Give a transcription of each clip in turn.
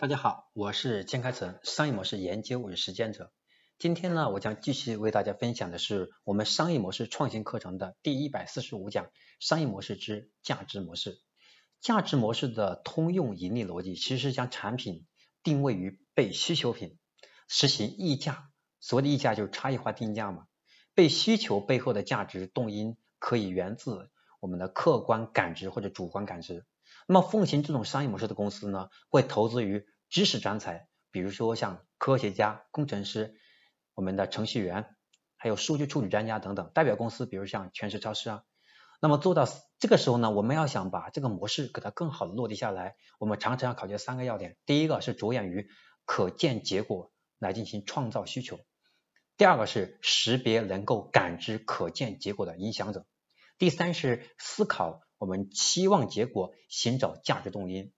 大家好，我是金开成，商业模式研究与实践者。今天呢，我将继续为大家分享的是我们商业模式创新课程的第一百四十五讲：商业模式之价值模式。价值模式的通用盈利逻辑，其实是将产品定位于被需求品，实行溢价。所谓的溢价就是差异化定价嘛。被需求背后的价值动因，可以源自我们的客观感知或者主观感知。那么奉行这种商业模式的公司呢，会投资于知识专才，比如说像科学家、工程师、我们的程序员，还有数据处理专家等等。代表公司比如像全食超市啊。那么做到这个时候呢，我们要想把这个模式给它更好的落地下来，我们常常要考虑三个要点。第一个是着眼于可见结果来进行创造需求；第二个是识别能够感知可见结果的影响者；第三是思考。我们期望结果，寻找价值动因。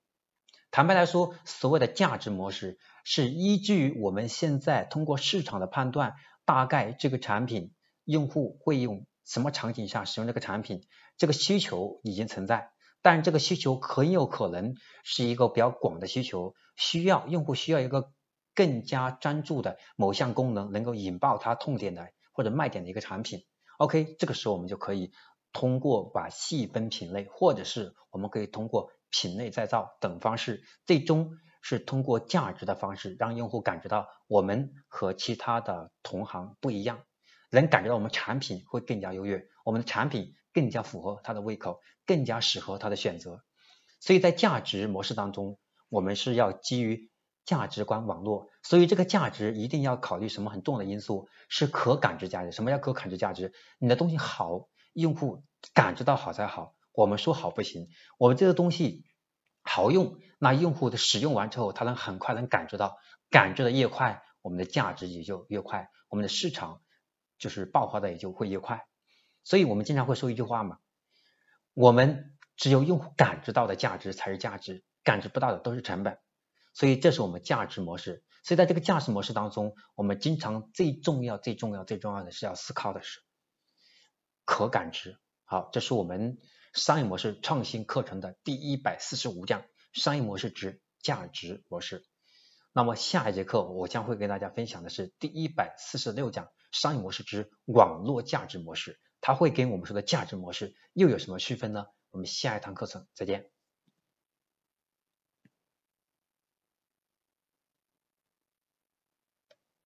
坦白来说，所谓的价值模式是依据于我们现在通过市场的判断，大概这个产品用户会用什么场景下使用这个产品，这个需求已经存在，但这个需求很有可能是一个比较广的需求，需要用户需要一个更加专注的某项功能，能够引爆他痛点的或者卖点的一个产品。OK，这个时候我们就可以。通过把细分品类，或者是我们可以通过品类再造等方式，最终是通过价值的方式，让用户感觉到我们和其他的同行不一样，能感觉到我们产品会更加优越，我们的产品更加符合他的胃口，更加适合他的选择。所以在价值模式当中，我们是要基于价值观网络，所以这个价值一定要考虑什么很重要的因素，是可感知价值。什么叫可感知价值？你的东西好。用户感知到好才好，我们说好不行。我们这个东西好用，那用户的使用完之后，他能很快能感知到，感知的越快，我们的价值也就越快，我们的市场就是爆发的也就会越快。所以我们经常会说一句话嘛，我们只有用户感知到的价值才是价值，感知不到的都是成本。所以这是我们价值模式。所以在这个价值模式当中，我们经常最重要、最重要、最重要的是要思考的是。可感知，好，这是我们商业模式创新课程的第一百四十五讲，商业模式之价值模式。那么下一节课我将会跟大家分享的是第一百四十六讲，商业模式之网络价值模式。它会跟我们说的价值模式又有什么区分呢？我们下一堂课程再见。